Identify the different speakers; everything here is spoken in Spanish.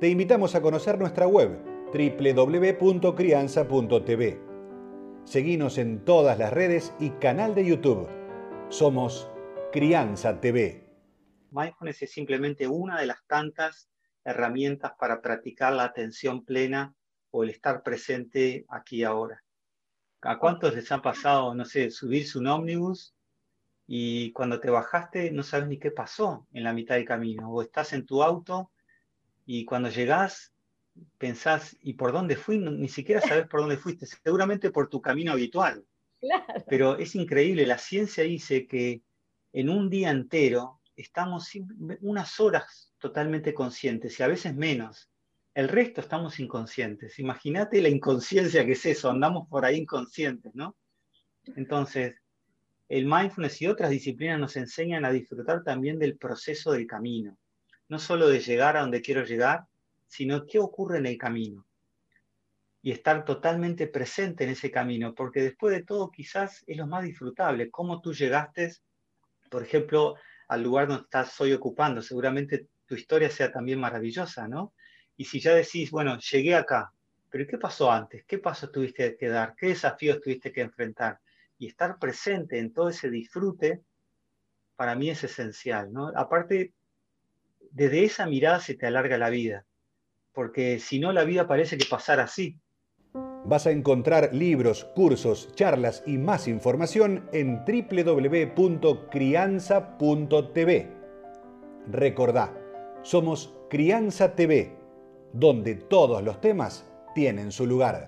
Speaker 1: te invitamos a conocer nuestra web www.crianza.tv. Seguimos en todas las redes y canal de YouTube. Somos Crianza TV.
Speaker 2: Mindfulness es simplemente una de las tantas herramientas para practicar la atención plena o el estar presente aquí ahora. ¿A cuántos les ha pasado, no sé, subirse un ómnibus y cuando te bajaste no sabes ni qué pasó en la mitad del camino? O estás en tu auto y cuando llegás pensás, ¿y por dónde fui? ni siquiera sabes por dónde fuiste, seguramente por tu camino habitual. Pero es increíble, la ciencia dice que en un día entero estamos unas horas totalmente conscientes y a veces menos. El resto estamos inconscientes. Imagínate la inconsciencia que es eso, andamos por ahí inconscientes, ¿no? Entonces, el mindfulness y otras disciplinas nos enseñan a disfrutar también del proceso del camino no solo de llegar a donde quiero llegar, sino qué ocurre en el camino. Y estar totalmente presente en ese camino, porque después de todo quizás es lo más disfrutable, cómo tú llegaste, por ejemplo, al lugar donde estás hoy ocupando. Seguramente tu historia sea también maravillosa, ¿no? Y si ya decís, bueno, llegué acá, pero ¿qué pasó antes? ¿Qué pasos tuviste que dar? ¿Qué desafíos tuviste que enfrentar? Y estar presente en todo ese disfrute, para mí es esencial, ¿no? Aparte, desde esa mirada se te alarga la vida, porque si no la vida parece que pasara así.
Speaker 1: Vas a encontrar libros, cursos, charlas y más información en www.crianza.tv. Recordá, somos Crianza TV, donde todos los temas tienen su lugar.